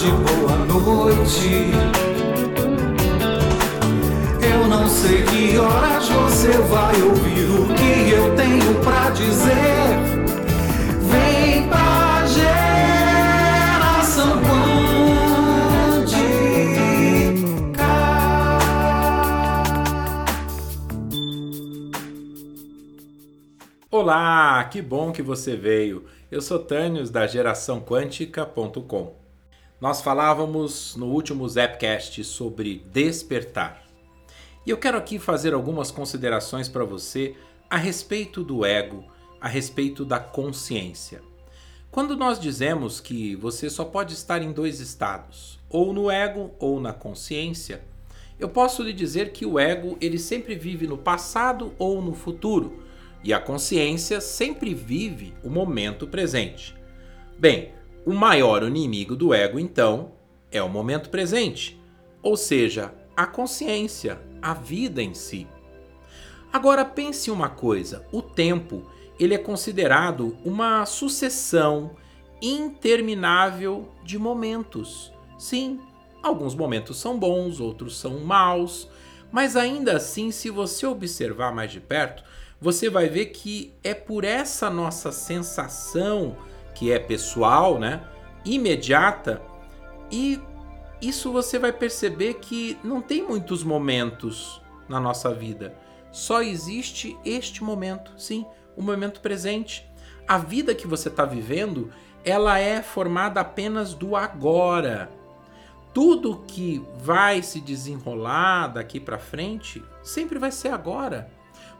tarde, boa noite. Eu não sei que horas você vai ouvir o que eu tenho pra dizer. Vem pra geração quântica. Olá, que bom que você veio. Eu sou Tânios da geraçãoquântica.com. Nós falávamos no último Zapcast sobre despertar. E eu quero aqui fazer algumas considerações para você a respeito do ego, a respeito da consciência. Quando nós dizemos que você só pode estar em dois estados, ou no ego ou na consciência, eu posso lhe dizer que o ego ele sempre vive no passado ou no futuro e a consciência sempre vive o momento presente. Bem, o maior inimigo do ego, então, é o momento presente, ou seja, a consciência, a vida em si. Agora pense uma coisa: o tempo ele é considerado uma sucessão interminável de momentos. Sim, alguns momentos são bons, outros são maus, mas ainda assim, se você observar mais de perto, você vai ver que é por essa nossa sensação que é pessoal, né, imediata, e isso você vai perceber que não tem muitos momentos na nossa vida. Só existe este momento, sim, o momento presente. A vida que você está vivendo, ela é formada apenas do agora. Tudo que vai se desenrolar daqui para frente sempre vai ser agora.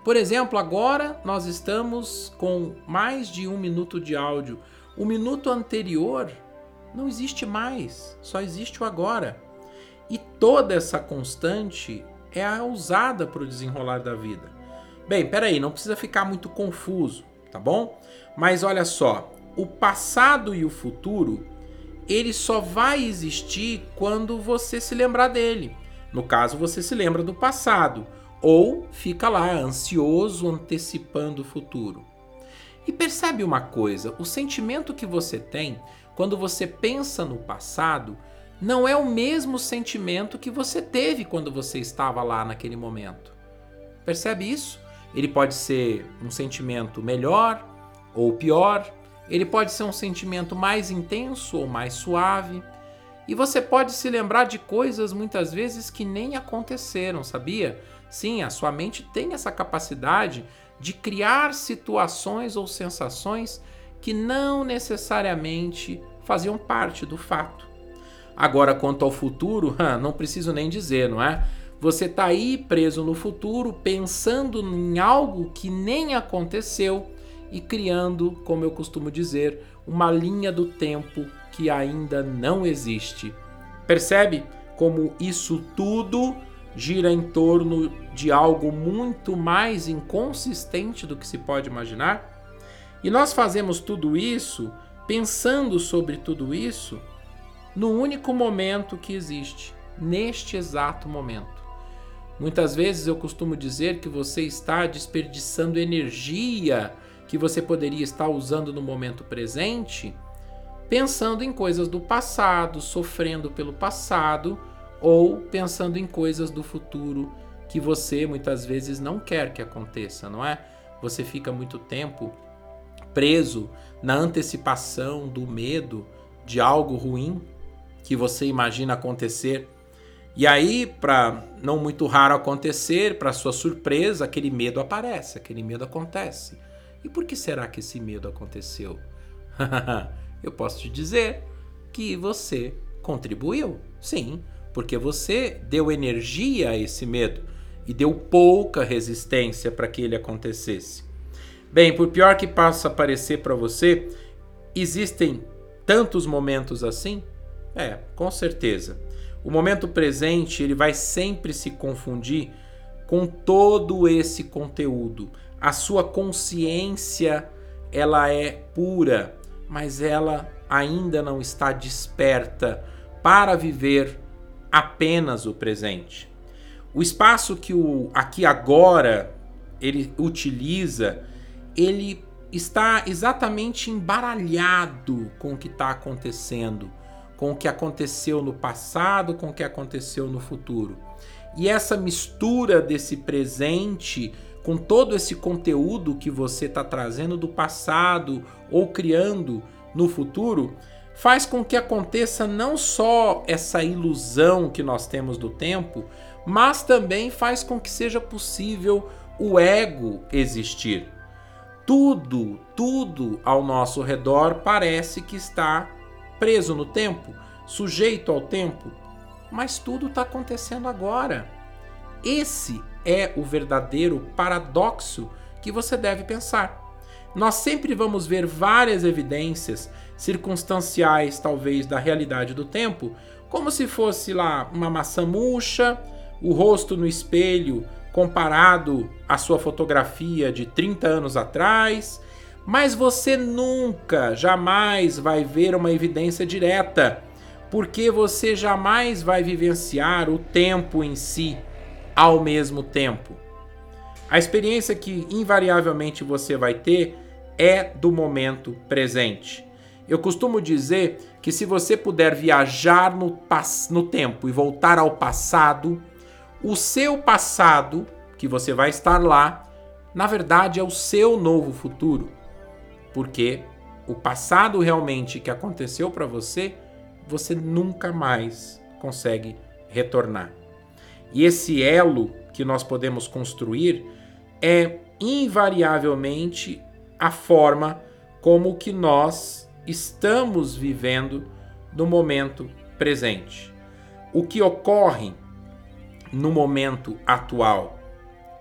Por exemplo, agora nós estamos com mais de um minuto de áudio. O minuto anterior não existe mais, só existe o agora. E toda essa constante é a usada para o desenrolar da vida. Bem, peraí, não precisa ficar muito confuso, tá bom? Mas olha só, o passado e o futuro, ele só vai existir quando você se lembrar dele. No caso, você se lembra do passado ou fica lá ansioso antecipando o futuro. E percebe uma coisa: o sentimento que você tem quando você pensa no passado não é o mesmo sentimento que você teve quando você estava lá naquele momento. Percebe isso? Ele pode ser um sentimento melhor ou pior, ele pode ser um sentimento mais intenso ou mais suave. E você pode se lembrar de coisas muitas vezes que nem aconteceram, sabia? Sim, a sua mente tem essa capacidade de criar situações ou sensações que não necessariamente faziam parte do fato. Agora, quanto ao futuro, não preciso nem dizer, não é? Você está aí preso no futuro, pensando em algo que nem aconteceu e criando, como eu costumo dizer, uma linha do tempo que ainda não existe. Percebe como isso tudo gira em torno de algo muito mais inconsistente do que se pode imaginar? E nós fazemos tudo isso pensando sobre tudo isso no único momento que existe, neste exato momento. Muitas vezes eu costumo dizer que você está desperdiçando energia que você poderia estar usando no momento presente, pensando em coisas do passado, sofrendo pelo passado ou pensando em coisas do futuro que você muitas vezes não quer que aconteça, não é? Você fica muito tempo preso na antecipação do medo de algo ruim que você imagina acontecer. E aí, para não muito raro acontecer, para sua surpresa, aquele medo aparece, aquele medo acontece. E por que será que esse medo aconteceu? Eu posso te dizer que você contribuiu. Sim, porque você deu energia a esse medo e deu pouca resistência para que ele acontecesse. Bem, por pior que possa parecer para você, existem tantos momentos assim? É, com certeza. O momento presente, ele vai sempre se confundir com todo esse conteúdo. A sua consciência, ela é pura, mas ela ainda não está desperta para viver apenas o presente. O espaço que o aqui agora ele utiliza, ele está exatamente embaralhado com o que está acontecendo, com o que aconteceu no passado, com o que aconteceu no futuro. E essa mistura desse presente com todo esse conteúdo que você está trazendo do passado ou criando no futuro, faz com que aconteça não só essa ilusão que nós temos do tempo, mas também faz com que seja possível o ego existir. Tudo, tudo ao nosso redor parece que está preso no tempo, sujeito ao tempo, mas tudo está acontecendo agora. Esse é o verdadeiro paradoxo que você deve pensar. Nós sempre vamos ver várias evidências circunstanciais, talvez, da realidade do tempo, como se fosse lá uma maçã murcha, o rosto no espelho comparado à sua fotografia de 30 anos atrás, mas você nunca, jamais vai ver uma evidência direta, porque você jamais vai vivenciar o tempo em si ao mesmo tempo. A experiência que invariavelmente você vai ter é do momento presente. Eu costumo dizer que se você puder viajar no, no tempo e voltar ao passado, o seu passado, que você vai estar lá, na verdade é o seu novo futuro. Porque o passado realmente que aconteceu para você, você nunca mais consegue retornar. E esse elo que nós podemos construir é invariavelmente a forma como que nós estamos vivendo no momento presente. O que ocorre no momento atual.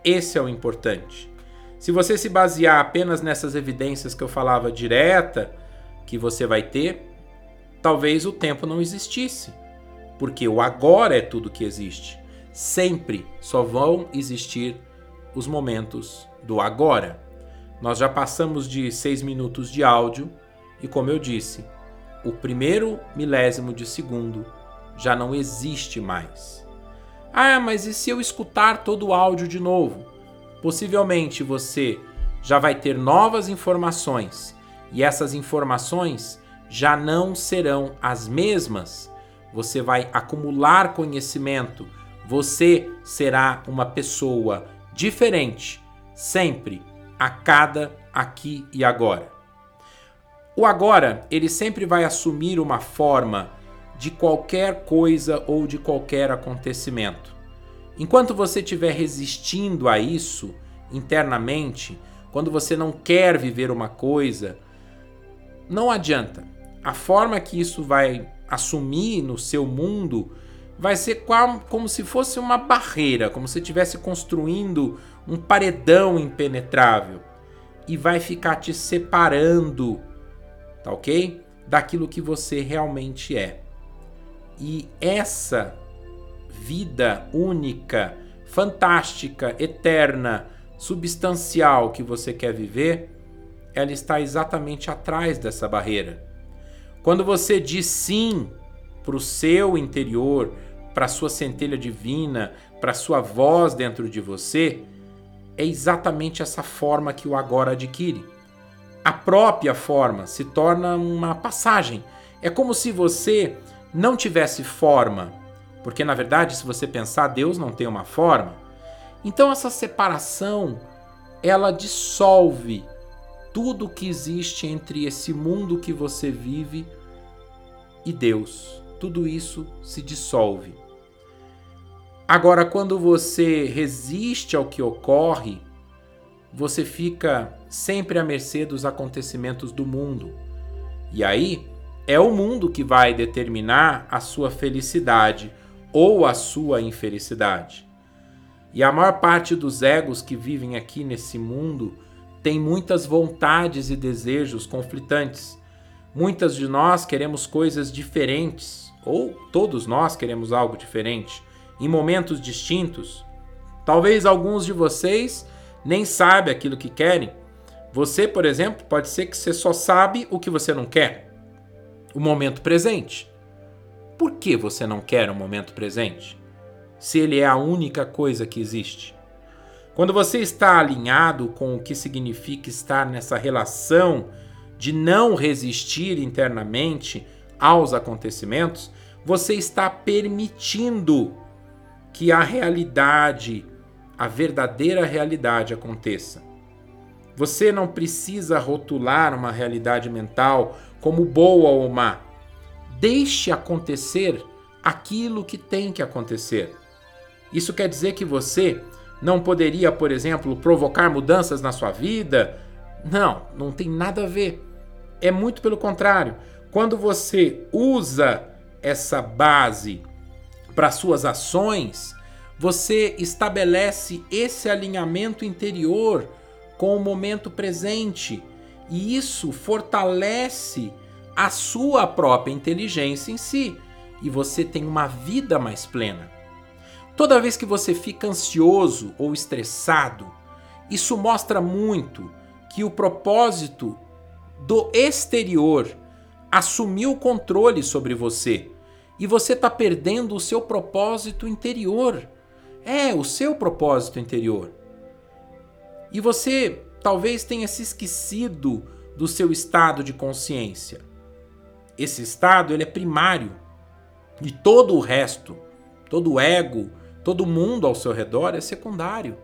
Esse é o importante. Se você se basear apenas nessas evidências que eu falava direta, que você vai ter, talvez o tempo não existisse, porque o agora é tudo que existe sempre só vão existir os momentos do agora. Nós já passamos de seis minutos de áudio e, como eu disse, o primeiro milésimo de segundo já não existe mais. Ah, mas e se eu escutar todo o áudio de novo? Possivelmente você já vai ter novas informações e essas informações já não serão as mesmas. Você vai acumular conhecimento você será uma pessoa diferente sempre, a cada aqui e agora. O agora, ele sempre vai assumir uma forma de qualquer coisa ou de qualquer acontecimento. Enquanto você estiver resistindo a isso internamente, quando você não quer viver uma coisa, não adianta. A forma que isso vai assumir no seu mundo vai ser como se fosse uma barreira, como se estivesse construindo um paredão impenetrável e vai ficar te separando, tá ok? Daquilo que você realmente é. E essa vida única, fantástica, eterna, substancial que você quer viver, ela está exatamente atrás dessa barreira. Quando você diz sim para o seu interior, para a sua centelha divina, para a sua voz dentro de você, é exatamente essa forma que o agora adquire. A própria forma se torna uma passagem. É como se você não tivesse forma, porque na verdade, se você pensar, Deus não tem uma forma. Então essa separação, ela dissolve tudo que existe entre esse mundo que você vive e Deus. Tudo isso se dissolve. Agora, quando você resiste ao que ocorre, você fica sempre à mercê dos acontecimentos do mundo. E aí é o mundo que vai determinar a sua felicidade ou a sua infelicidade. E a maior parte dos egos que vivem aqui nesse mundo tem muitas vontades e desejos conflitantes. Muitas de nós queremos coisas diferentes, ou todos nós queremos algo diferente em momentos distintos. Talvez alguns de vocês nem sabem aquilo que querem. Você, por exemplo, pode ser que você só sabe o que você não quer. O momento presente. Por que você não quer o momento presente? Se ele é a única coisa que existe. Quando você está alinhado com o que significa estar nessa relação de não resistir internamente aos acontecimentos, você está permitindo que a realidade, a verdadeira realidade aconteça. Você não precisa rotular uma realidade mental como boa ou má. Deixe acontecer aquilo que tem que acontecer. Isso quer dizer que você não poderia, por exemplo, provocar mudanças na sua vida? Não, não tem nada a ver. É muito pelo contrário. Quando você usa essa base para suas ações, você estabelece esse alinhamento interior com o momento presente e isso fortalece a sua própria inteligência em si e você tem uma vida mais plena. Toda vez que você fica ansioso ou estressado, isso mostra muito que o propósito do exterior assumiu o controle sobre você e você está perdendo o seu propósito interior. É, o seu propósito interior. E você talvez tenha se esquecido do seu estado de consciência. Esse estado ele é primário e todo o resto, todo o ego, todo mundo ao seu redor é secundário.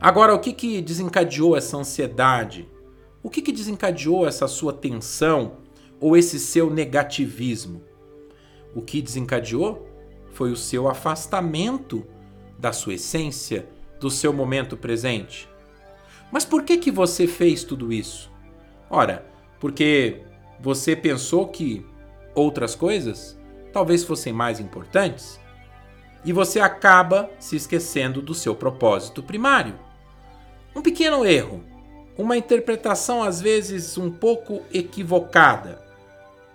Agora, o que, que desencadeou essa ansiedade? O que, que desencadeou essa sua tensão ou esse seu negativismo? O que desencadeou foi o seu afastamento da sua essência, do seu momento presente. Mas por que que você fez tudo isso? Ora, porque você pensou que outras coisas talvez fossem mais importantes e você acaba se esquecendo do seu propósito primário. Um pequeno erro, uma interpretação às vezes um pouco equivocada,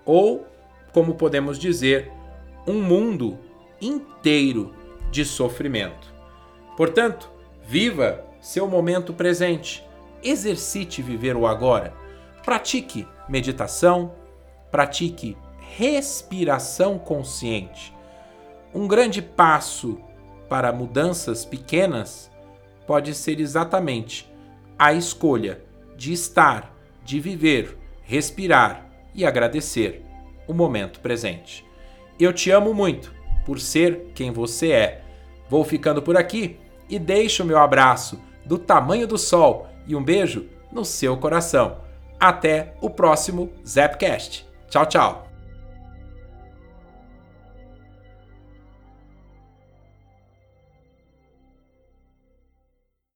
ou, como podemos dizer, um mundo inteiro de sofrimento. Portanto, viva seu momento presente, exercite viver o agora, pratique meditação, pratique respiração consciente. Um grande passo para mudanças pequenas pode ser exatamente a escolha de estar, de viver, respirar e agradecer o momento presente. Eu te amo muito por ser quem você é. Vou ficando por aqui e deixo o meu abraço do tamanho do sol e um beijo no seu coração. Até o próximo Zapcast. Tchau, tchau.